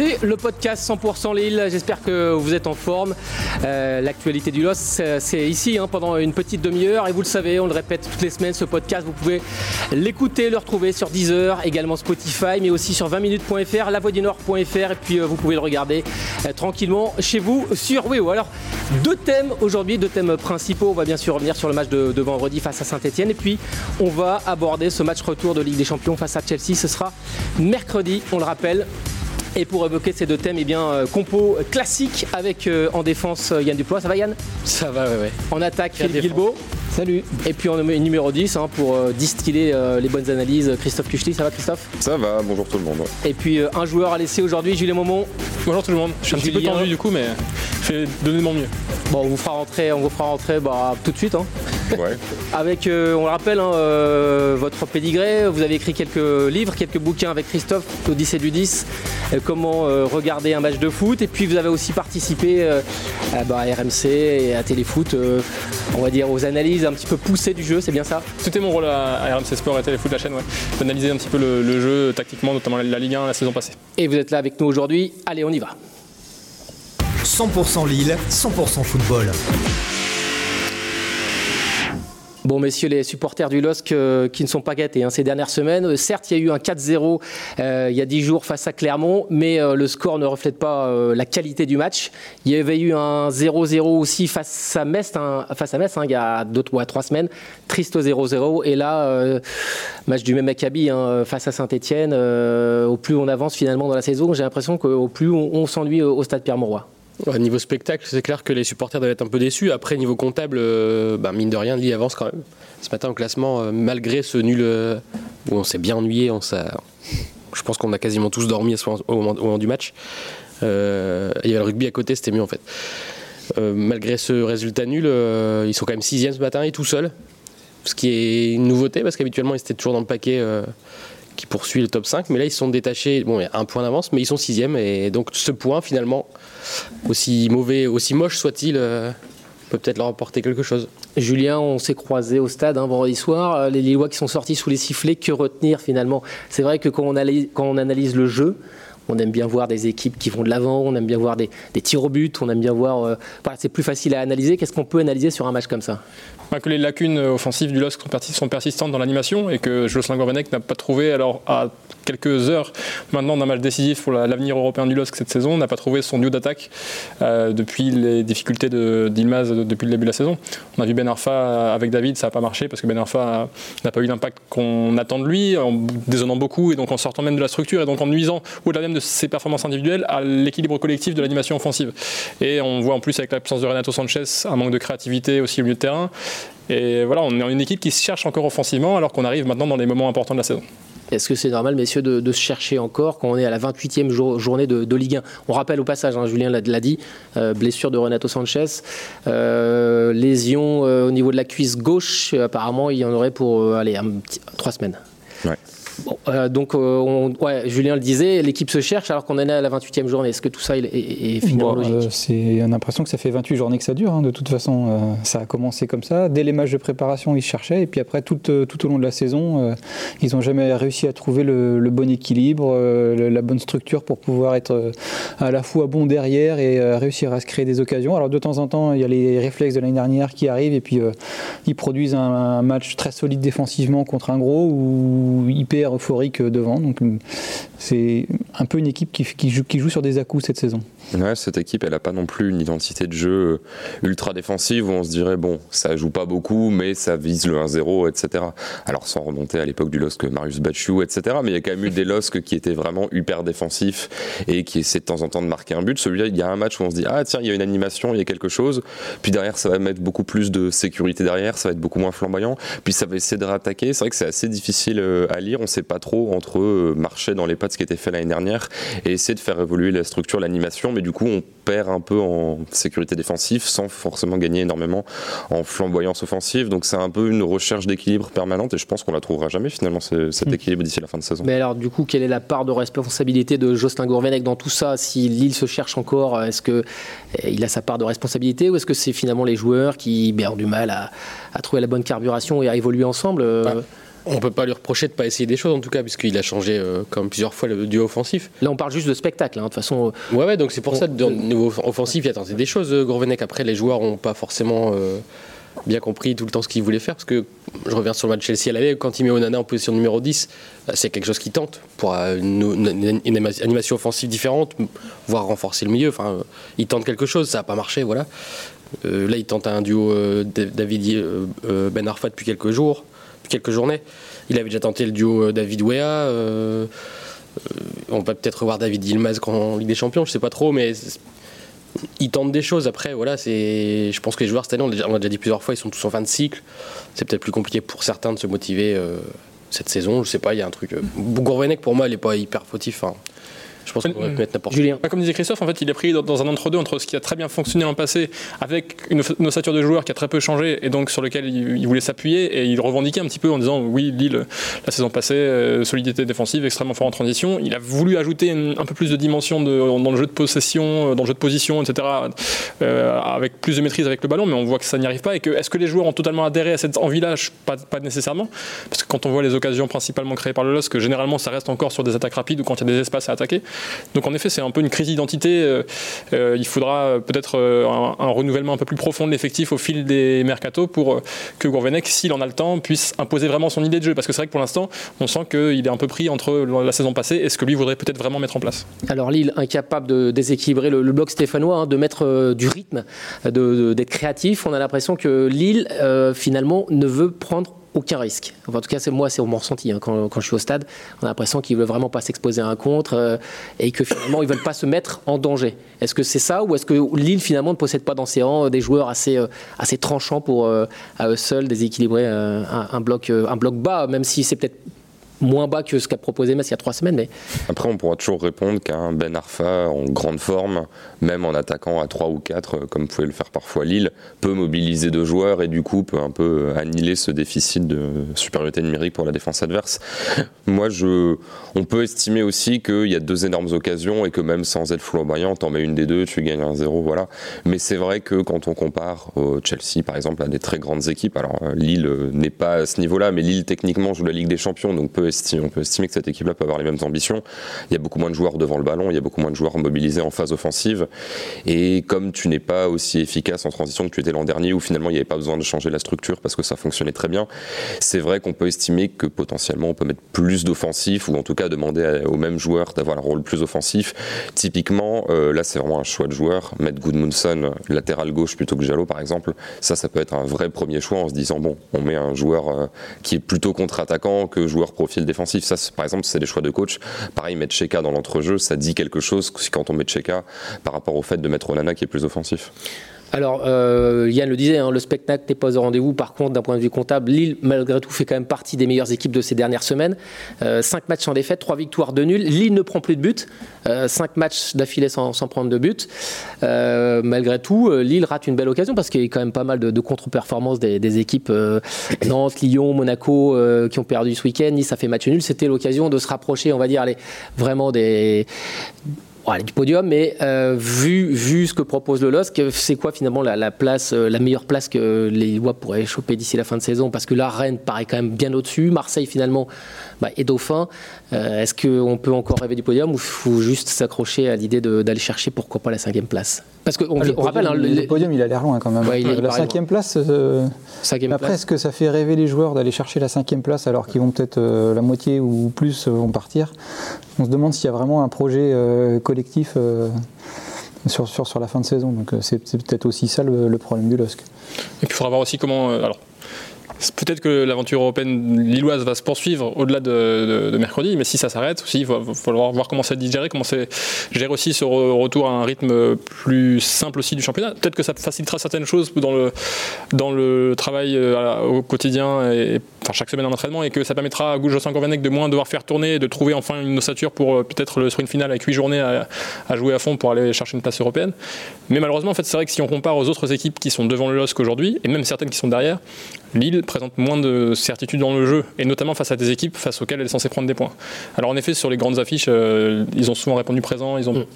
C'est le podcast 100% Lille. J'espère que vous êtes en forme. Euh, L'actualité du LOS, c'est ici hein, pendant une petite demi-heure. Et vous le savez, on le répète toutes les semaines, ce podcast, vous pouvez l'écouter, le retrouver sur Deezer, également Spotify, mais aussi sur 20minutes.fr, lavoidunord.fr. Et puis euh, vous pouvez le regarder euh, tranquillement chez vous sur Weo. Alors, deux thèmes aujourd'hui, deux thèmes principaux. On va bien sûr revenir sur le match de, de vendredi face à Saint-Etienne. Et puis, on va aborder ce match retour de Ligue des Champions face à Chelsea. Ce sera mercredi, on le rappelle. Et pour évoquer ces deux thèmes, eh bien, euh, compo classique avec euh, en défense euh, Yann Duplois. Ça va Yann? Ça va, ouais, ouais. En attaque, Philippe. Guilbeault. Salut. Et puis en numéro 10, hein, pour euh, distiller euh, les bonnes analyses, Christophe Kuchli. Ça va Christophe? Ça va, bonjour tout le monde. Et puis euh, un joueur à laisser aujourd'hui, Julien Momont. Bonjour tout le monde. Je suis un petit peu tendu du coup, mais je vais donner de mon mieux. Bon, on vous fera rentrer, on vous fera rentrer bah, tout de suite. hein. Ouais. Avec, euh, on le rappelle, hein, euh, votre pédigré. Vous avez écrit quelques livres, quelques bouquins avec Christophe, l'Odyssée du 10, euh, comment euh, regarder un match de foot. Et puis vous avez aussi participé euh, à, bah, à RMC et à Téléfoot, euh, on va dire aux analyses un petit peu poussées du jeu, c'est bien ça? C'était mon rôle à, à RMC Sport et Téléfoot, la chaîne, ouais. D'analyser un petit peu le, le jeu tactiquement, notamment la, la Ligue 1 la saison passée. Et vous êtes là avec nous aujourd'hui. Allez, on y va. 100% Lille, 100% football. Bon, messieurs les supporters du LOSC euh, qui ne sont pas gâtés hein, ces dernières semaines. Euh, certes, il y a eu un 4-0 euh, il y a 10 jours face à Clermont, mais le score ne reflète pas la qualité du match. Il y avait eu un 0-0 aussi face à Metz, hein, face à Metz hein, il y a 2 ou 3 semaines. Triste 0-0. Et là, match du même hein, face à Saint-Etienne. au plus on avance finalement dans la saison, j'ai l'impression qu'au plus on, on s'ennuie au, au stade Pierre-Mauroy. Ouais, niveau spectacle, c'est clair que les supporters doivent être un peu déçus. Après, niveau comptable, euh, bah, mine de rien, Lille avance quand même. Ce matin au classement, euh, malgré ce nul euh, où on s'est bien ennuyé, on je pense qu'on a quasiment tous dormi au, moment, au moment du match. Il y avait le rugby à côté, c'était mieux en fait. Malgré ce résultat nul, ils sont quand même sixième ce matin et tout seuls. Ce qui est une nouveauté parce qu'habituellement ils étaient toujours dans le paquet qui poursuit le top 5. Mais là ils sont détachés. Bon, il y a un point d'avance, mais ils sont sixième. Et donc ce point finalement, aussi mauvais, aussi moche soit-il, euh, peut peut-être leur apporter quelque chose. Julien, on s'est croisés au stade un vendredi soir. Euh, Les Lillois qui sont sortis sous les sifflets, que retenir finalement? C'est vrai que quand on, analyse, quand on analyse le jeu, on aime bien voir des équipes qui vont de l'avant, on aime bien voir des, tirs au but, on aime bien voir. euh, voilà, c'est plus facile à analyser. Qu'est-ce qu'on peut analyser sur un match comme ça? Bah, que les lacunes offensives du LOSC sont, persi- sont persistantes dans l'animation et que Jocelyn n'a pas trouvé, alors à quelques heures maintenant d'un match décisif pour la- l'avenir européen du LOSC cette saison, n'a pas trouvé son duo d'attaque euh, depuis les difficultés d'Ilmaz de- depuis le début de la saison. On a vu Ben Arfa avec David, ça n'a pas marché parce que Ben Arfa n'a pas eu l'impact qu'on attend de lui, en dézonnant beaucoup et donc en sortant même de la structure et donc en nuisant au-delà même de ses performances individuelles à l'équilibre collectif de l'animation offensive. Et on voit en plus avec l'absence de Renato Sanchez un manque de créativité aussi au milieu de terrain. Et voilà, on est une équipe qui se cherche encore offensivement alors qu'on arrive maintenant dans les moments importants de la saison. Est-ce que c'est normal, messieurs, de, se chercher encore quand on est à la 28e jour- journée de, Ligue 1 On rappelle au passage, hein, Julien l'a dit, euh, blessure de Renato Sanchez, euh, lésion euh, au niveau de la cuisse gauche. Apparemment, il y en aurait pour allez, trois semaines. Bon, euh, donc, euh, on- ouais, Julien le disait, l'équipe se cherche alors qu'on en est à la 28e journée. Est-ce que tout ça est, est- est finalement Bon, logique euh, c'est, on a l'impression que ça fait 28 journées que ça dure. hein, de toute façon, euh, ça a commencé comme ça. Dès les matchs de préparation, ils cherchaient. Et puis après, tout, tout au long de la saison, ils n'ont jamais réussi à trouver le, le bon équilibre, la bonne structure pour pouvoir être à la fois bon derrière et réussir à se créer des occasions. Alors de temps en temps, il y a les réflexes de l'année dernière qui arrivent. Et puis, ils produisent un, un match très solide défensivement contre un gros ou hyper euphorique devant. Donc, euh, c'est un peu une équipe qui, joue, sur des à-coups cette saison. Ouais, cette équipe, elle n'a pas non plus une identité de jeu euh, ultra défensive où on se dirait, bon, ça joue pas beaucoup, mais ça vise le 1-0, etc. Alors sans remonter à l'époque du LOSC Marius Bachou, etc. Mais il y a quand même eu des LOSC qui étaient vraiment hyper défensifs et qui essaient de temps en temps de marquer un but. Celui-là, il y a un match où on se dit, ah tiens, il y a une animation, il y a quelque chose. Puis derrière, ça va mettre beaucoup plus de sécurité derrière, ça va être beaucoup moins flamboyant. Puis ça va essayer de rattaquer. C'est vrai que c'est assez difficile euh, à lire. On sait pas trop entre euh, marcher dans les pas de ce qui était fait l'année dernière et essayer de faire évoluer la structure, l'animation. Mais du coup, on perd un peu en sécurité défensive sans forcément gagner énormément en flamboyance offensive. Donc c'est un peu une recherche d'équilibre permanente et je pense qu'on la trouvera jamais finalement cet Mm. équilibre d'ici la fin de saison. Mais alors, du coup, quelle est la part de responsabilité de Jocelyn Gourvenec dans tout ça Si Lille se cherche encore, est-ce que eh, il a sa part de responsabilité ou est-ce que c'est finalement les joueurs qui ben, ont du mal à, à trouver la bonne carburation et à évoluer ensemble euh, Ouais. On peut pas lui reprocher de pas essayer des choses en tout cas, puisqu'il a changé euh, comme plusieurs fois le duo offensif. Là, on parle juste de spectacle. hein. De toute façon, Ouais, ouais, donc c'est pour On- ça, au niveau offensif, il a tenté des choses, euh, Gourvenec. Après, les joueurs n'ont pas forcément euh, bien compris tout le temps ce qu'ils voulaient faire, parce que je reviens sur le match Chelsea à l'aller, quand il met Onana en position numéro 10, euh, c'est quelque chose qui tente pour euh, une, animation offensive différente, voire renforcer le milieu. Enfin, euh, il tente quelque chose, ça n'a pas marché, voilà. Euh, là, il tente un duo euh, Da- David euh, euh, Ben Arfa depuis quelques jours, quelques journées. Il avait déjà tenté le duo euh, David Wea. euh, euh, on va peut-être revoir David Yilmaz en Ligue des Champions, je sais pas trop, mais il tente des choses. Après, voilà. Je pense que les joueurs cette année, on l'a déjà, dit plusieurs fois, ils sont tous en fin de cycle. C'est peut-être plus compliqué pour certains de se motiver cette saison. Je sais pas, il y a un truc. Gourvenec, pour moi, il est pas hyper fautif. hein. Je pense qu'on pourrait mettre n'importe Julien. Bah, Comme disait Christophe, en fait, il est pris dans- dans un entre-deux entre ce qui a très bien fonctionné l'an passé, avec une, une ossature de joueur qui a très peu changé et donc sur lequel il, il voulait s'appuyer et il revendiquait un petit peu en disant oui, Lille, la saison passée, euh, solidité défensive, extrêmement fort en transition. Il a voulu ajouter une- un peu plus de dimension de- dans le jeu de possession, euh, dans le jeu de position, etc., euh, avec plus de maîtrise avec le ballon, mais on voit que ça n'y arrive pas. Et que est-ce que les joueurs ont totalement adhéré à cette envie-là? Pas, pas nécessairement, parce que quand on voit les occasions principalement créées par le LOSC, généralement ça reste encore sur des attaques rapides ou quand il y a des espaces à attaquer. Donc en effet, c'est un peu une crise d'identité. Euh, euh, il faudra euh, peut-être un, renouvellement un peu plus profond de l'effectif au fil des mercatos pour que Gourvenec, s'il en a le temps, puisse imposer vraiment son idée de jeu. Parce que c'est vrai que pour l'instant, on sent qu'il est un peu pris entre la saison passée et ce que lui voudrait peut-être vraiment mettre en place. Alors Lille incapable de déséquilibrer le, bloc stéphanois, hein, de mettre du rythme, d'être créatif. On a l'impression que Lille finalement ne veut prendre aucun risque. En tout cas, c'est moi, c'est mon ressenti hein, quand, je suis au stade. On a l'impression qu'ils veulent vraiment pas s'exposer à un contre euh, et que finalement ils veulent pas se mettre en danger. Est-ce que c'est ça ou est-ce que Lille finalement ne possède pas dans ses rangs euh, des joueurs assez euh, assez tranchants pour euh, à eux seuls déséquilibrer un, un bloc un bloc bas, même si c'est peut-être moins bas que ce qu'a proposé Metz il y a trois semaines, mais Après, on pourra toujours répondre qu'un Ben Arfa en grande forme, même en attaquant à 3 ou 4, euh, comme pouvait le faire parfois Lille, peut mobiliser deux joueurs et du coup peut un peu annihiler ce déficit de supériorité numérique pour la défense adverse. Moi, je, on peut estimer aussi qu'il y a deux énormes occasions et que même sans être flamboyant, t'en mets une des deux, tu gagnes un 0, voilà. Mais c'est vrai que quand on compare au Chelsea, par exemple, à des très grandes équipes, alors euh, Lille euh, n'est pas à ce niveau-là, mais Lille techniquement joue la Ligue des Champions, donc peut esti- on peut estimer que cette équipe-là peut avoir les mêmes ambitions. Il y a beaucoup moins de joueurs devant le ballon, il y a beaucoup moins de joueurs mobilisés en phase offensive. Et comme tu n'es pas aussi efficace en transition que tu étais l'an dernier, où finalement il n'y avait pas besoin de changer la structure parce que ça fonctionnait très bien, c'est vrai qu'on peut estimer que potentiellement on peut mettre plus d'offensif ou en tout cas demander aux mêmes joueurs d'avoir un rôle plus offensif. Typiquement, euh, là c'est vraiment un choix de joueur. Mettre Goodmunson latéral gauche plutôt que Jallo par exemple, ça ça peut être un vrai premier choix en se disant bon, on met un joueur euh, qui est plutôt contre-attaquant que joueur profil défensif. Ça par exemple c'est des choix de coach. Pareil, mettre Cheka dans l'entrejeu, ça dit quelque chose quand on met Cheka par rapport au fait de mettre Onana qui est plus offensif. Alors, euh, Yann le disait, hein, le spectacle n'est pas au rendez-vous. Par contre, d'un point de vue comptable, Lille, malgré tout, fait quand même partie des meilleures équipes de ces dernières semaines. Euh, cinq matchs sans défaite, trois victoires, deux nuls. Lille ne prend plus de buts. Euh, cinq matchs d'affilée sans, prendre de buts. Euh, malgré tout, Lille rate une belle occasion parce qu'il y a quand même pas mal de, de contre-performances des, des équipes Nantes, Lyon, Monaco qui ont perdu ce week-end. Nice a fait match nul. C'était l'occasion de se rapprocher, on va dire, allez, vraiment des Bon, du podium, mais euh, vu, vu ce que propose le LOSC, c'est quoi finalement la, la place, euh, la meilleure place que les Lillois pourraient choper d'ici la fin de saison? Parce que là, Rennes paraît quand même bien au-dessus. Marseille, finalement, bah, est dauphin. Euh, Est-ce qu'on peut encore rêver du podium ou faut juste s'accrocher à l'idée d'aller chercher pourquoi pas la cinquième place? Parce qu'on Ah, le on rappelle, hein, le, le podium, il a l'air loin quand même. Ouais, il est la cinquième place. cinquième Après, est-ce que ça fait rêver les joueurs d'aller chercher la cinquième place alors qu'ils vont peut-être la moitié ou plus vont partir On se demande s'il y a vraiment un projet euh, collectif euh, sur, sur, sur la fin de saison. Donc euh, c'est peut-être aussi ça le, problème du LOSC. Et puis il faudra voir aussi comment. Peut-être que l'aventure européenne lilloise va se poursuivre au-delà de, mercredi, mais si ça s'arrête aussi, il va, falloir voir comment ça digérer, comment c'est gérer aussi ce re- retour à un rythme plus simple aussi du championnat. Peut-être que ça facilitera certaines choses dans le, travail euh, au quotidien, et, chaque semaine en entraînement, et que ça permettra à Jocelyn Gourvenec de moins devoir faire tourner, de trouver enfin une ossature pour euh, peut-être le sprint final avec 8 journées à, à jouer à fond pour aller chercher une place européenne. Mais malheureusement, en fait, c'est vrai que si on compare aux autres équipes qui sont devant le LOSC aujourd'hui, et même certaines qui sont derrière, Lille présente moins de certitude dans le jeu, et notamment face à des équipes face auxquelles elle est censée prendre des points. Alors en effet, sur les grandes affiches, euh, ils ont souvent répondu présent, ils ont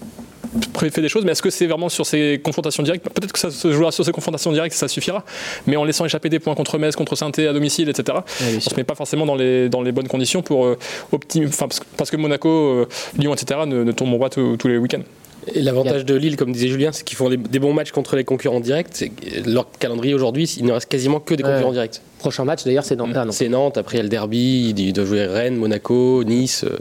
pré- fait des choses, mais est-ce que c'est vraiment sur ces confrontations directes? Peut-être que ça se jouera sur ces confrontations directes, ça suffira, mais en laissant échapper des points contre Metz, contre saint à domicile, etc. on se met pas forcément dans les, dans les bonnes conditions pour euh, optimi- enfin, parce, que- parce que Monaco, euh, Lyon, etc. ne, ne tombent pas tous les week-ends. Et l'avantage de Lille, comme disait Julien, c'est qu'ils font des, des bons matchs contre les concurrents directs. Que Leur calendrier aujourd'hui, il ne reste quasiment que des Ouais. concurrents directs. Prochain match d'ailleurs, c'est. Ah non. C'est Nantes, après il y a le derby, ils doivent jouer Rennes, Monaco, Nice. euh.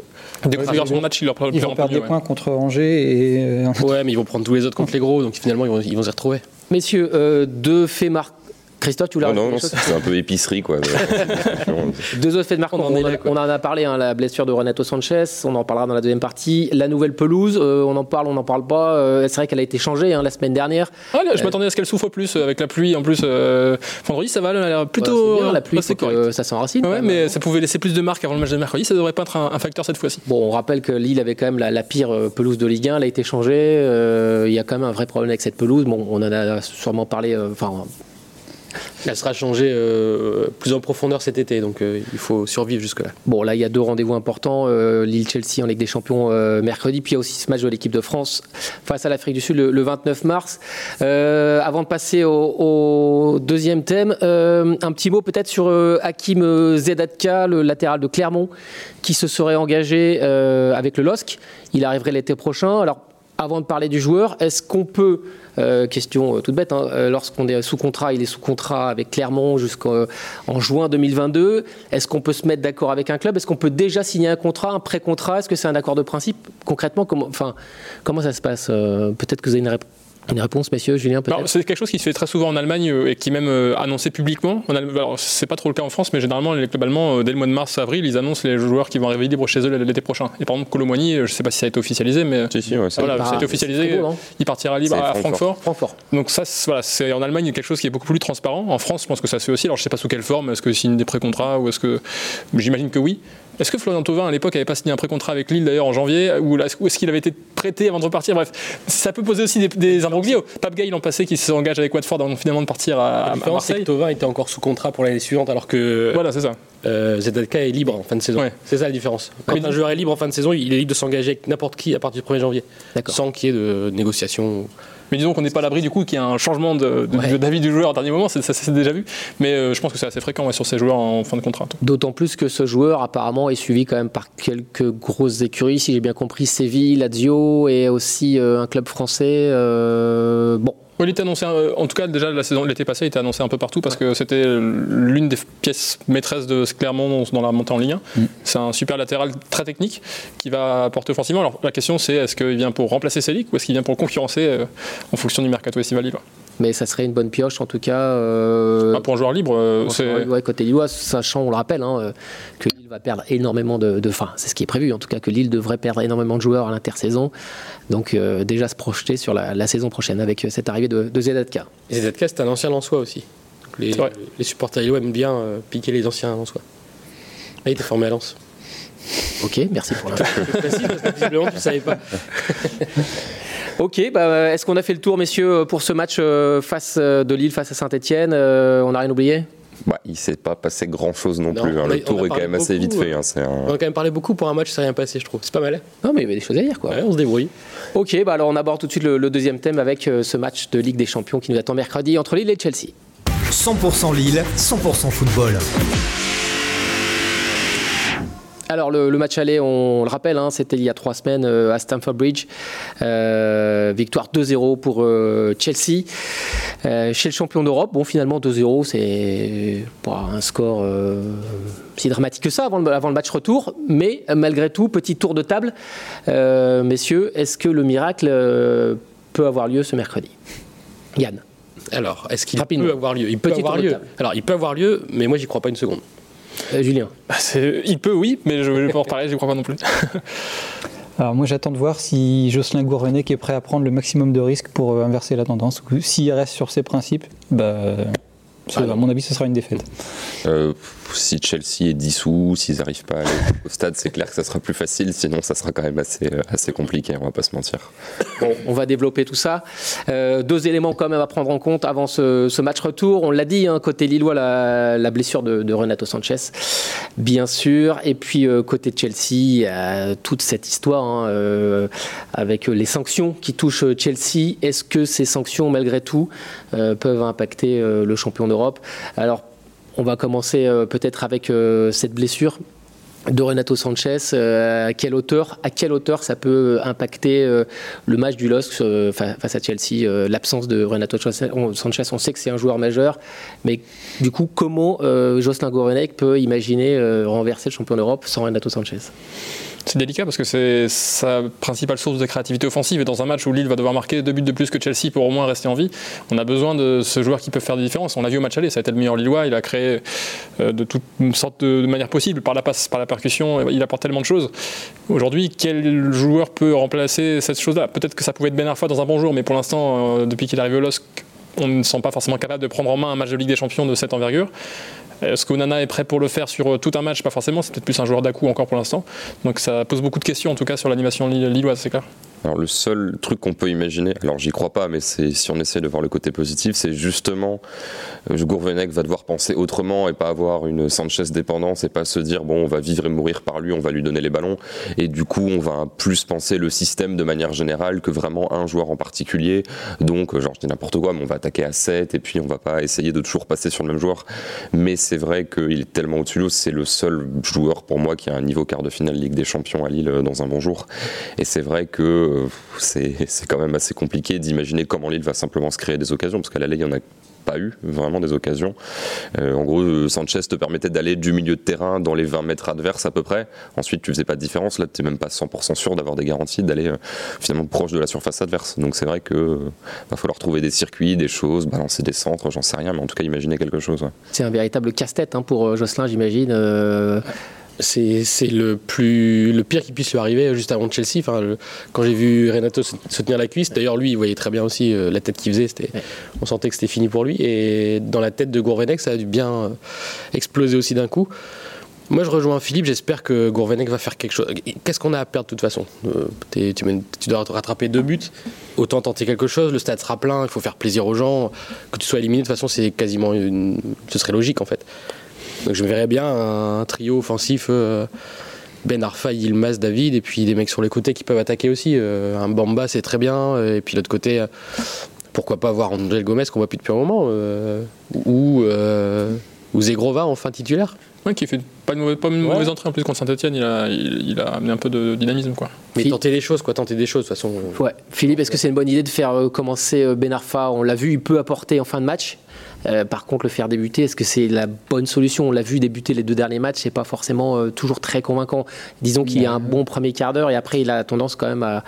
Des configurations de match, il leur Ils vont perdre des points contre Angers et euh, Ouais, mais ils vont prendre tous les autres contre les gros, donc finalement ils vont, ils vont s'y retrouver. Messieurs, euh, deux faits marquants. Christophe, tu voulais Oh non, non, c'est un peu épicerie, quoi. Deux autres faits. On en On, en- là, quoi. on en a parlé, hein, la blessure de Renato Sanchez, on en parlera dans la deuxième partie. La nouvelle pelouse, euh, on en parle, on n'en parle pas. Euh, c'est vrai qu'elle a été changée hein, la semaine dernière. Ah, là, je m'attendais à ce qu'elle souffre plus euh, avec la pluie. En plus, euh, vendredi, ça va, elle a l'air plutôt. C'est bien, la pluie, faut que, correct. euh, ça s'enracine. Ouais, mais ça pouvait laisser plus de marques avant le match de mercredi. Ça devrait pas être un, un facteur cette fois-ci. Bon, on rappelle que Lille avait quand même la, la pire euh, pelouse de Ligue 1, elle a été changée. euh, Il y a quand même un vrai problème avec cette pelouse. Bon, on en a sûrement parlé. euh, Enfin, Elle sera changée euh, plus en profondeur cet été, donc euh, il faut survivre jusque-là. Bon, là, il y a deux rendez-vous importants. euh, Lille-Chelsea en Ligue des Champions euh, mercredi, puis il y a aussi ce match de l'équipe de France face à l'Afrique du Sud le, le 29 mars. Avant de passer au, au deuxième thème, un petit mot peut-être sur Hakim Zedatka, le latéral de Clermont, qui se serait engagé avec le LOSC. Il arriverait l'été prochain. Alors, avant de parler du joueur, est-ce qu'on peut, euh, question euh, toute bête, hein, euh, lorsqu'on est sous contrat, il est sous contrat avec Clermont jusqu'en en juin 2022, est-ce qu'on peut se mettre d'accord avec un club? Est-ce qu'on peut déjà signer un contrat, un pré-contrat? Est-ce que c'est un accord de principe? Concrètement, comment, comment ça se passe Peut-être que vous avez une, rép- une réponse, messieurs, Julien, peut-être C'est quelque chose qui se fait très souvent en Allemagne euh, et qui est même euh, annoncé publiquement. Alors, c'est pas trop le cas en France, mais généralement, les clubs allemands, euh, dès le mois de mars, avril, ils annoncent les joueurs qui vont arriver libres chez eux l'été prochain. Et par exemple, euh, je sais pas si ça a été officialisé, mais si, si, ouais, ça- voilà, Ah, ça a été c'est officialisé. beau, non il partira libre C'est à Francfort. Francfort. Donc ça, c'est- voilà, c'est en Allemagne quelque chose qui est beaucoup plus transparent. En France, je pense que ça se fait aussi. Alors je sais pas sous quelle forme. Est-ce que signe des pré-contrats ou est-ce que j'imagine que oui. Est-ce que Florian Thauvin à l'époque avait pas signé un pré-contrat avec Lille d'ailleurs en janvier ou est-ce qu'il avait été prêté avant de repartir? Bref, ça peut poser aussi des, des imbroglios. Pape Gay l'an passé qui s'engage avec Watford avant finalement de partir à, à différence, c'est que Marseille. Tovin était encore sous contrat pour l'année suivante, alors que Voilà, c'est ça. euh, ZLK est libre en fin de saison. Ouais. C'est ça la différence. Quand Mais- un joueur est libre en fin de saison, il est libre de s'engager avec n'importe qui à partir du 1er janvier, sans qu'il y ait de négociation. Mais disons qu'on n'est pas à l'abri du coup qu'il y a un changement de- de- Ouais. d'avis du joueur au dernier moment. c'est- Ça s'est déjà vu. Mais euh, je pense que c'est assez fréquent ouais, sur ces joueurs en fin de contrat. D'autant plus que ce joueur apparemment est suivi quand même par quelques grosses écuries, si j'ai bien compris, Séville, Lazio et aussi euh, un club français. euh, bon, il était annoncé, euh, en tout cas déjà la saison l'été passé, il était annoncé un peu partout parce que c'était l'une des pièces maîtresses de Clermont dans- la montée en Ligue 1. Mm. C'est un super latéral très technique qui va apporter offensivement. Alors la question c'est est-ce qu'il vient pour remplacer Selic ou est-ce qu'il vient pour le concurrencer euh, en fonction du mercato estival mais ça serait une bonne pioche en tout cas. euh, Ah, Pour un joueur libre, euh, c'est Ouais, côté Lillois, sachant, on le rappelle, hein, euh, que Lille va perdre énormément de. de fin, c'est ce qui est prévu, en tout cas, que Lille devrait perdre énormément de joueurs à l'intersaison. Donc, euh, déjà se projeter sur la, la saison prochaine avec euh, cette arrivée de, de Zedatka. Et ZLK, c'est un ancien Lensois aussi. Donc les, supporters lillois aiment bien euh, piquer les anciens Lensois. Ah, il était formé à Lens. Ok, merci pour l'info. Visiblement, tu ne savais pas. ok, bah, est-ce qu'on a fait le tour, messieurs, pour ce match euh, face euh, de Lille face à Saint-Etienne On n'a rien oublié? Bah, il s'est pas passé grand chose non, Non, plus. hein. Le tour est quand même assez vite fait. euh, hein. Un- On a quand même parlé beaucoup pour un match, ça s'est rien passé, je trouve. C'est pas mal. hein Non, mais il y avait des choses à dire, quoi. Ouais, on se débrouille. Ok, bah alors on aborde tout de suite le, le deuxième thème avec euh, ce match de Ligue des Champions qui nous attend mercredi entre Lille et Chelsea. 100% Lille, 100% football. Alors le, le match aller, on le rappelle, hein, c'était il y a trois semaines euh, à Stamford Bridge. Euh, victoire 2-0 pour euh, Chelsea. Chez le champion d'Europe, bon finalement 2-0, c'est pas un score si dramatique que ça avant le, avant le match retour. Mais malgré tout, petit tour de table. Messieurs, est-ce que le miracle peut avoir lieu ce mercredi? Yann Alors, est-ce qu'il peut avoir lieu? Il peut Petit avoir lieu. Alors, il peut avoir lieu, mais moi, j'y crois pas une seconde. Euh, Julien. Bah, il peut, oui, mais je ne vais pas en reparler, je ne crois pas non plus. Alors moi j'attends de voir si Jocelyn Gourvenec est prêt à prendre le maximum de risques pour euh, inverser la tendance. Ou S'il reste sur ses principes, bah, à mon avis ce sera une défaite. Euh, si Chelsea est dissous, s'ils n'arrivent pas à aller au stade, c'est clair que ça sera plus facile. Sinon, ça sera quand même assez, euh, assez compliqué, on va pas se mentir. Bon, on va développer tout ça. Euh, deux éléments quand même à prendre en compte avant ce, ce match retour. On l'a dit, hein, côté Lillois, la, la blessure de, de Renato Sanchez, bien sûr. Et puis euh, côté Chelsea, euh, toute cette histoire hein, euh, avec les sanctions qui touchent Chelsea. Est-ce que ces sanctions, malgré tout, euh, peuvent impacter euh, le champion Alors, on va commencer euh, peut-être avec euh, cette blessure de Renato Sanchez, euh, à quelle hauteur, ça peut impacter le match du LOSC fa- face à Chelsea, l'absence de Renato Sanchez, on, sait que c'est un joueur majeur, mais du coup, comment Jocelyn Gourvenec peut imaginer renverser le champion d'Europe sans Renato Sanchez? C'est délicat parce que c'est sa principale source de créativité offensive. Et dans un match où Lille va devoir marquer deux buts de plus que Chelsea pour au moins rester en vie, on a besoin de ce joueur qui peut faire des différences. On l'a vu au match aller, ça a été le meilleur Lillois. Il a créé euh, de toute une sorte de, de manière possible, par la passe, par la percussion. Il apporte tellement de choses. Aujourd'hui, quel joueur peut remplacer cette chose-là? Peut-être que ça pouvait être Ben Arfa dans un bon jour, mais pour l'instant, euh, depuis qu'il est arrivé au LOSC, on ne sent pas forcément capable de prendre en main un match de Ligue des Champions de cette envergure. Est-ce qu'Onana est prêt pour le faire sur euh, tout un match Pas forcément, c'est peut-être plus un joueur d'à-coup encore pour l'instant. Donc ça pose beaucoup de questions en tout cas sur l'animation li- lilloise, c'est clair. Alors le seul truc qu'on peut imaginer, alors j'y crois pas, mais c'est si on essaie de voir le côté positif, c'est justement euh, Gourvenec va devoir penser autrement et pas avoir une Sanchez dépendance et pas se dire bon on va vivre et mourir par lui, on va lui donner les ballons et du coup on va plus penser le système de manière générale que vraiment un joueur en particulier. Donc euh, genre je dis n'importe quoi, mais on va attaquer à 7 et puis on va pas essayer de toujours passer sur le même joueur. Mais c'est vrai qu'il est tellement au-dessus de c'est le seul joueur pour moi qui a un niveau quart de finale Ligue des Champions à Lille euh, dans un bon jour. Et c'est vrai que euh, c'est quand même assez compliqué d'imaginer comment Lille va simplement se créer des occasions, parce qu'à l'aller, il n'y en a pas eu vraiment des occasions. Euh, en gros, euh, Sanchez te permettait d'aller du milieu de terrain dans les 20 mètres adverses à peu près. Ensuite, tu faisais pas de différence. Là, tu n'es même pas 100% sûr d'avoir des garanties d'aller finalement proche de la surface adverse. Donc c'est vrai que va falloir trouver des circuits, des choses, balancer des centres, j'en sais rien, mais en tout cas imaginer quelque chose. C'est un véritable casse-tête hein, pour Jocelyn, j'imagine. C'est le plus le pire qui puisse lui arriver juste avant Chelsea. Enfin, le- quand j'ai vu Renato se, se tenir la cuisse, d'ailleurs lui, il voyait très bien aussi euh, la tête qu'il faisait. Ouais. on sentait que c'était fini pour lui. Et dans la tête de Gourvenec, ça a dû bien euh, exploser aussi d'un coup. Moi, je rejoins Philippe. J'espère que Gourvenec va faire quelque chose. Qu'est-ce qu'on a à perdre de toute façon? Euh, tu, mènes- tu dois rattraper deux buts. Autant tenter quelque chose. Le stade sera plein. Il faut faire plaisir aux gens. Que tu sois éliminé, de toute façon, c'est quasiment une... ce serait logique en fait. Donc je me verrais bien un trio offensif. euh, ben Arfa, Yilmaz, David, et puis des mecs sur les côtés qui peuvent attaquer aussi. Euh, un Bamba, c'est très bien. Et puis l'autre côté, euh, pourquoi pas voir Angel Gomez qu'on voit plus depuis un moment. euh, ou, euh, ou Zegrova en fin titulaire. Ouais, qui fait pas une mauvaise, pas Ouais. entrée en plus contre Saint-Etienne, il a, il, il a amené un peu de dynamisme. Quoi. Mais tenter des choses, quoi. Tenter des choses, de toute façon. euh, Ouais. Philippe, est-ce que c'est une bonne idée de faire euh, commencer euh, Ben Arfa? On l'a vu, il peut apporter en fin de match. Euh, par contre, le faire débuter, est-ce que c'est la bonne solution? On l'a vu débuter les deux derniers matchs, c'est pas forcément euh, toujours très convaincant. Disons qu'il y a un bon premier quart d'heure et après il a tendance quand même à.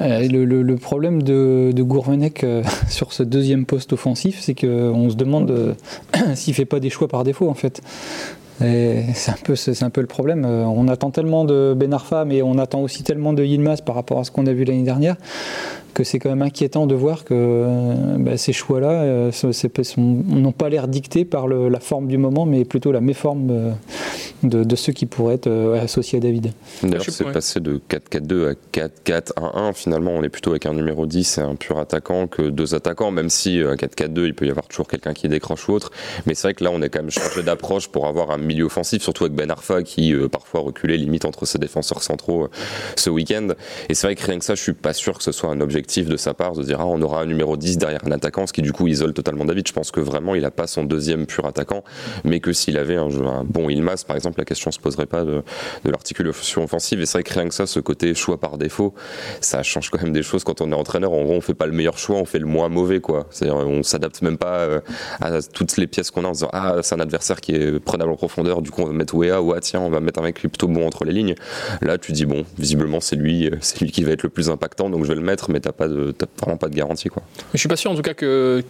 Euh, le, le- le problème de, de Gourvenec euh, sur ce deuxième poste offensif, c'est qu'on se demande euh, s'il fait pas des choix par défaut en fait. Et C'est un, peu- c'est un peu le problème. Euh, On attend tellement de Ben Arfa, mais on attend aussi tellement de Yilmaz par rapport à ce qu'on a vu l'année dernière, que c'est quand même inquiétant de voir que bah, ces choix-là euh, c'est- c'est- sont- n'ont pas l'air dictés par le- la forme du moment, mais plutôt la méforme euh, de, de ceux qui pourraient être associés à David. D'ailleurs, c'est passé de 4-4-2 à 4-4-1-1. Finalement, on est plutôt avec un numéro 10 et un pur attaquant que deux attaquants, même si à 4-4-2, il peut y avoir toujours quelqu'un qui décroche ou autre. Mais c'est vrai que là, on est quand même changé d'approche pour avoir un milieu offensif, surtout avec Ben Arfa qui euh, parfois reculait limite entre ses défenseurs centraux euh, ce week-end. Et c'est vrai que rien que ça, je suis pas sûr que ce soit un objectif de sa part de dire ah, on aura un numéro 10 derrière un attaquant, ce qui du coup isole totalement David. Je pense que vraiment, il a pas son deuxième pur attaquant, mais que s'il avait un, bon Ilmas, par exemple, la question se poserait pas de, l'articulation offensive. Et c'est vrai que rien que ça, ce côté choix par défaut, ça change quand même des choses quand on est entraîneur. En gros, on fait pas le meilleur choix, on fait le moins mauvais, quoi. C'est-à-dire, on s'adapte même pas euh, à toutes les pièces qu'on a en disant, ah, c'est un adversaire qui est prenable en profondeur, du coup, on va mettre Wea, ou ah, tiens, on va mettre un mec plutôt bon entre les lignes. Là, tu dis, bon, visiblement, c'est lui, euh, c'est lui qui va être le plus impactant, donc je vais le mettre, mais t'as pas de, vraiment pas de garantie, quoi. Mais je suis pas sûr en tout cas que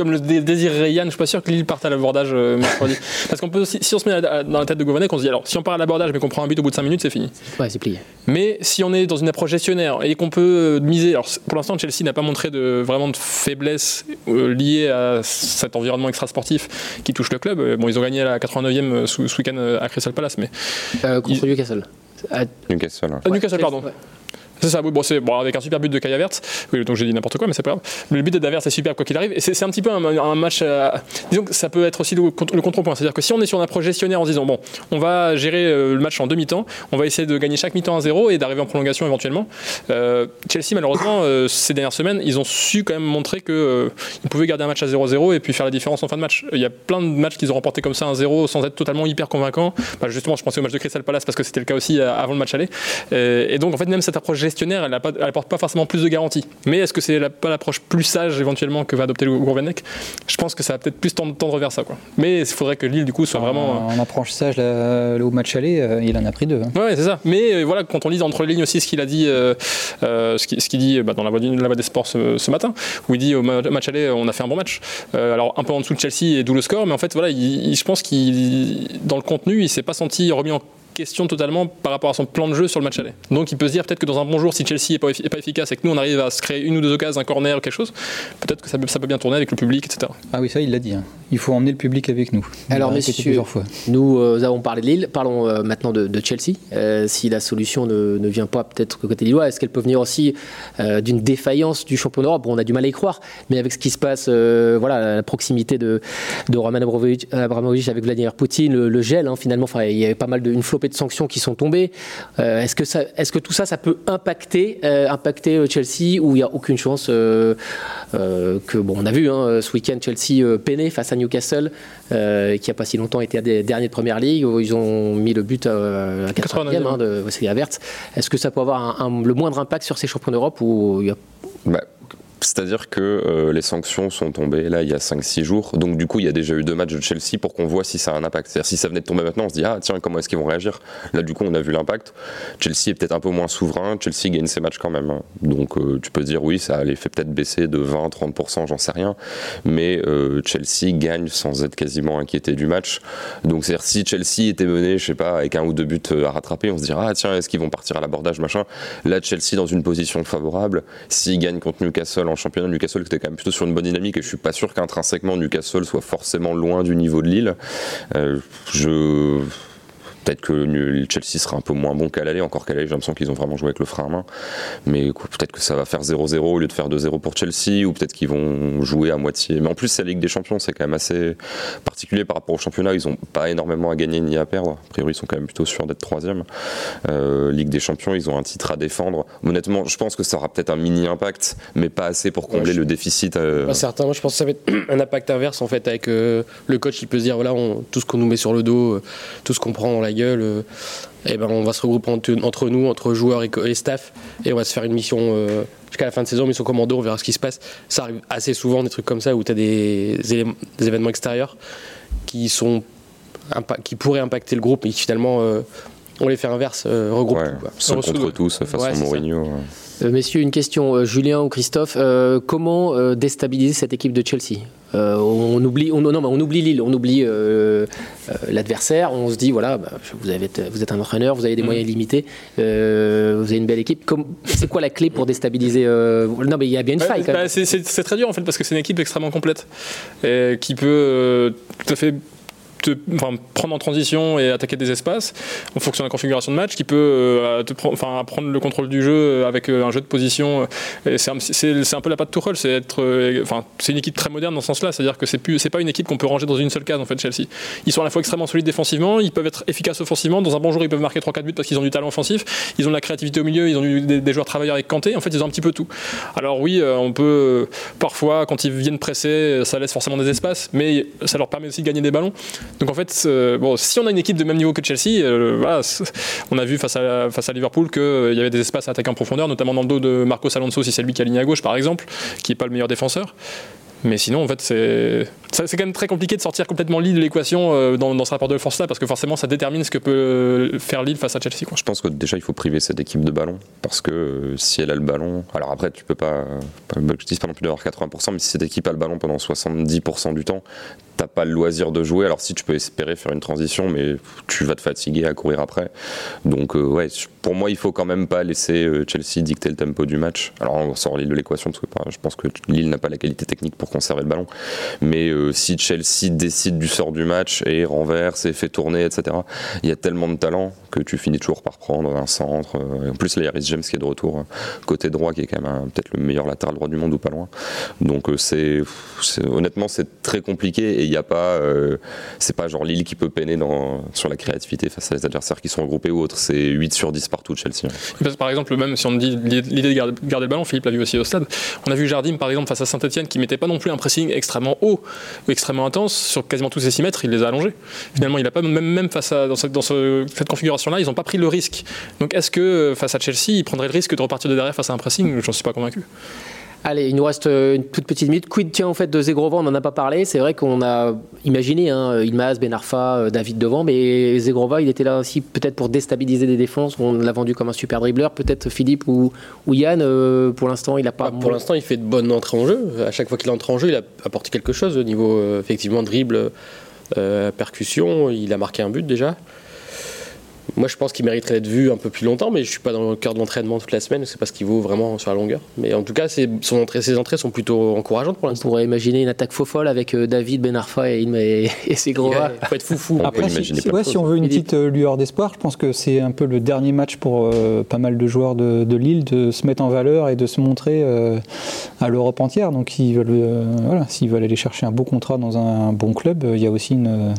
comme le dé- désirerait Yann, je suis pas sûr que Lille parte à l'abordage euh, mercredi. Parce qu'on peut aussi, si on se met à- à- dans la tête de Govanek, on se dit alors, si on part à l'abordage mais qu'on prend un but au bout de 5 minutes, c'est fini. Ouais, c'est plié. Mais si on est dans une approche gestionnaire et qu'on peut euh, miser, alors pour l'instant Chelsea n'a pas montré de, vraiment de faiblesse euh, liée à cet environnement extrasportif qui touche le club. Bon, ils ont gagné à la 89e euh, ce, ce week-end à Crystal Palace, mais Euh, contre Newcastle. Ah, Newcastle. hein. à Newcastle, pardon. ouais. C'est ça, c'est avec un super but de Havertz. Oui, donc j'ai dit n'importe quoi, mais c'est pas grave. Le but d'Havertz est superbe quoi qu'il arrive. Et c'est c'est un petit peu un, un match. euh, disons que ça peut être aussi le, le contrepoint. C'est-à-dire que si on est sur une approche gestionnaire en disant bon, on va gérer euh, le match en demi-temps, on va essayer de gagner chaque mi-temps à zéro et d'arriver en prolongation éventuellement. Euh, Chelsea, malheureusement, ces dernières semaines, ils ont su quand même montrer que euh, ils pouvaient garder un match à 0-0 et puis faire la différence en fin de match. Il y a plein de matchs qu'ils ont remportés comme ça 1-0 sans être totalement hyper convaincants. Bah, justement, je pensais au match de Crystal Palace parce que c'était le cas aussi avant le match aller. Euh, et donc, en fait, même cette approche gestionnaire, elle n'apporte pas forcément plus de garanties. Mais est-ce que c'est la- pas l'approche plus sage éventuellement que va adopter le Gourvenec? Je pense que ça va peut-être plus tendre, vers ça. Quoi. Mais il faudrait que Lille, du coup, soit vraiment. En approche sage, là, au match aller, euh, il en a pris deux. hein. Ouais, c'est ça. Mais euh, voilà, quand on lit entre les lignes aussi ce qu'il a dit, euh, euh, ce qu'il dit bah, dans la voix des sports ce, ce matin, où il dit au ma- match aller, on a fait un bon match. Euh, alors un peu en dessous de Chelsea et d'où le score, mais en fait, voilà, il- il- je pense qu'il, dans le contenu, il s'est pas senti remis en question totalement par rapport à son plan de jeu sur le match aller. Donc il peut se dire peut-être que dans un bon jour, si Chelsea est pas, efficace et que nous on arrive à se créer une ou deux occasions, un corner ou quelque chose, peut-être que ça peut, ça peut bien tourner avec le public, etc. Ah oui, ça, il l'a dit. hein. Il faut emmener le public avec nous. Alors, messieurs, plusieurs fois. Nous euh, avons parlé de Lille, parlons euh, maintenant de, de Chelsea. Euh, si la solution ne, ne vient pas peut-être côté lillois, est-ce qu'elle peut venir aussi euh, d'une défaillance du champion d'Europe? Bon, On a du mal à y croire, mais avec ce qui se passe, euh, voilà, la proximité de, de Roman Abramovich, Abramovich avec Vladimir Poutine, le, le gel, hein, finalement, enfin, il y avait pas mal de, une flopée de sanctions qui sont tombées. Euh, est-ce que ça, est-ce que tout ça, ça peut impacter, euh, impacter euh, Chelsea où il n'y a aucune chance euh, euh, que bon, on a vu hein, ce week-end Chelsea euh, peiné face à Newcastle, euh, qui a pas si longtemps été des derniers de première ligue où ils ont mis le but euh, à 80e hein, de Wesley. Est-ce que ça peut avoir un- un- le moindre impact sur ces champions d'Europe ou il y a Bah, C'est-à-dire que euh, les sanctions sont tombées là il y a 5-6 jours, donc du coup il y a déjà eu deux matchs de Chelsea pour qu'on voit si ça a un impact. C'est-à-dire si ça venait de tomber maintenant, on se dit ah tiens comment est-ce qu'ils vont réagir? Là du coup on a vu l'impact. Chelsea est peut-être un peu moins souverain, Chelsea gagne ses matchs quand même. hein. Donc euh, tu peux dire oui ça les fait peut-être baisser de 20-30%, j'en sais rien, mais euh, Chelsea gagne sans être quasiment inquiété du match. Donc c'est-à-dire si Chelsea était mené, je sais pas, avec un ou deux buts à rattraper, on se dirait ah tiens est-ce qu'ils vont partir à l'abordage machin? Là Chelsea dans une position favorable, s'ils gagnent contre Newcastle en championnat, Newcastle qui était quand même plutôt sur une bonne dynamique et je suis pas sûr qu'intrinsèquement Newcastle soit forcément loin du niveau de Lille. Euh, je Peut-être que New- Chelsea sera un peu moins bon qu'à l'aller, encore qu'à l'aller, j'ai l'impression qu'ils ont vraiment joué avec le frein à main. Mais peut-être que ça va faire 0-0 au lieu de faire 2-0 pour Chelsea, ou peut-être qu'ils vont jouer à moitié. Mais en plus, c'est la Ligue des Champions, c'est quand même assez particulier par rapport au championnat. Ils n'ont pas énormément à gagner ni à perdre. A priori, ils sont quand même plutôt sûrs d'être troisième. Euh, Ligue des Champions, ils ont un titre à défendre. Honnêtement, je pense que ça aura peut-être un mini impact, mais pas assez pour combler Ouais, le déficit. euh, Pas certain. Moi, je pense que ça va être un impact inverse en fait avec euh, le coach. Il peut se dire voilà, on- tout ce qu'on nous met sur le dos, euh, tout ce qu'on prend dans la gueule, euh, eh ben, on va se regrouper entre, nous, entre joueurs et, staff, et on va se faire une mission euh, jusqu'à la fin de saison, mission commando. On verra ce qui se passe. Ça arrive assez souvent des trucs comme ça où tu as des, des événements extérieurs qui sont qui pourraient impacter le groupe, mais finalement euh, on les fait inverse, euh, regroupe ouais, tout, quoi. seul contre tous, façon Ouais. Mourinho. Euh, messieurs, une question, euh, Julien ou Christophe, euh, comment euh, déstabiliser cette équipe de Chelsea? Euh, on oublie, on, non, mais on oublie Lille, on oublie euh, euh, l'adversaire. On se dit voilà, bah, vous, avez, vous êtes un entraîneur, vous avez des moyens limités, euh, vous avez une belle équipe. C'est quoi la clé pour déstabiliser euh, Non, mais il y a bien une Ouais, faille bah, c'est- très dur en fait parce que c'est une équipe extrêmement complète et qui peut euh, tout à fait te, enfin, prendre en transition et attaquer des espaces en fonction de la configuration de match, qui peut euh, te enfin, prendre le contrôle du jeu avec euh, un jeu de position. euh, C'est un, un peu la patte Tuchel, c'est être, euh, enfin, c'est une équipe très moderne dans ce sens-là, c'est-à-dire que c'est plus, pas une équipe qu'on peut ranger dans une seule case en fait Chelsea. Ils sont à la fois extrêmement solides défensivement, ils peuvent être efficaces offensivement. Dans un bon jour, ils peuvent marquer 3-4 buts parce qu'ils ont du talent offensif, ils ont de la créativité au milieu, ils ont des, des joueurs travailleurs avec Kanté. En fait, ils ont un petit peu tout. Alors oui, euh, on peut euh, parfois, quand ils viennent presser, ça laisse forcément des espaces, mais ça leur permet aussi de gagner des ballons. Donc en fait, euh, bon, si on a une équipe de même niveau que Chelsea, euh, on a vu face à, face à Liverpool qu'il y avait des espaces à attaquer en profondeur, notamment dans le dos de Marcos Alonso, si c'est lui qui aligne à gauche par exemple, qui n'est pas le meilleur défenseur. Mais sinon, en fait, c'est quand même très compliqué de sortir complètement Lille de l'équation euh, dans, dans, ce rapport de force-là, parce que forcément, ça détermine ce que peut faire Lille face à Chelsea. Je pense que déjà, il faut priver cette équipe de ballon, parce que euh, si elle a le ballon, alors après, tu peux pas, pas je dis pas non plus d'avoir 80%, mais si cette équipe a le ballon pendant 70% du temps, t'as pas le loisir de jouer. Alors si tu peux espérer faire une transition, mais tu vas te fatiguer à courir après. Donc euh, ouais, pour moi, il faut quand même pas laisser Chelsea dicter le tempo du match. Alors on sort Lille de l'équation parce que je pense que Lille n'a pas la qualité technique pour conserver le ballon, mais si Chelsea décide du sort du match et renverse et fait tourner, etc. Il y a tellement de talent que tu finis toujours par prendre un centre. En plus, là, il y a Rhys James qui est de retour euh, côté droit, qui est quand même peut-être le meilleur latéral droit du monde ou pas loin. Donc, euh, c'est honnêtement, c'est très compliqué et il n'y a pas, euh, c'est pas genre Lille qui peut peiner sur la créativité face à des adversaires qui sont regroupés ou autres. C'est 8 sur 10 partout de Chelsea. par exemple, même si on dit l'idée de garder, le ballon, Philippe l'a vu aussi au stade. On a vu Jardim, par exemple, face à Saint-Etienne, qui mettait pas non plus un pressing extrêmement haut ou extrêmement intense sur quasiment tous ces 6 mètres, il les a allongés. Finalement, il a pas même, face à dans cette configuration-là, ils n'ont pas pris le risque. Donc est-ce que euh, face à Chelsea, il prendrait le risque de repartir de derrière face à un pressing? J'en suis pas convaincu. Allez, il nous reste euh, une toute petite minute. Quid tient en fait de Zegrova On n'en a pas parlé. C'est vrai qu'on a imaginé hein, Ilmaz, Ben Arfa, euh, David devant, mais Zegrova, il était là aussi peut-être pour déstabiliser des défenses. On l'a vendu comme un super dribbleur. Peut-être Philippe ou, Yann. pour l'instant, il a pas. Ah, pour l'instant, il fait de bonnes entrées en jeu. À chaque fois qu'il entre en jeu, il a apporté quelque chose au niveau effectivement dribble, percussion. Il a marqué un but déjà. Moi, je pense qu'il mériterait d'être vu un peu plus longtemps, mais je suis pas dans le cœur de l'entraînement toute la semaine. C'est pas ce qu'il vaut vraiment sur la longueur. Mais en tout cas, ses, son entrée, ses entrées sont plutôt encourageantes pour l'instant. On pourrait imaginer une attaque faux folle avec euh, David Ben Arfa et, et, et ses gros Il faut être fou Après, si, si, on veut une petite euh, lueur d'espoir, je pense que c'est un peu le dernier match pour euh, pas mal de joueurs de, de, Lille de se mettre en valeur et de se montrer à l'Europe entière. Donc, s'ils veulent, voilà, s'ils veulent aller chercher un beau contrat dans un bon club, il y a aussi une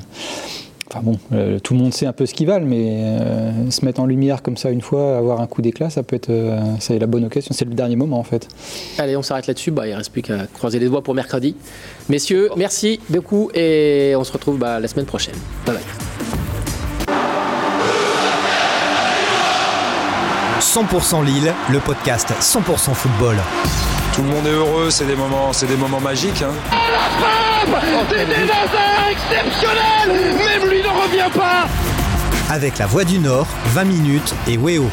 Enfin bon, euh, tout le monde sait un peu ce qu'ils valent, mais euh, se mettre en lumière comme ça une fois, avoir un coup d'éclat, ça peut être euh, ça est la bonne occasion. C'est le dernier moment en fait. Allez, on s'arrête là-dessus. Bah, il ne reste plus qu'à croiser les doigts pour mercredi. Messieurs, merci beaucoup et on se retrouve bah, la semaine prochaine. Bye bye. 100% Lille, le podcast 100% football. Tout le monde est heureux, c'est des moments, c'est des moments magiques. Hein. Des exceptionnels Même lui ne revient pas Avec la Voix du Nord, 20 minutes et Weo.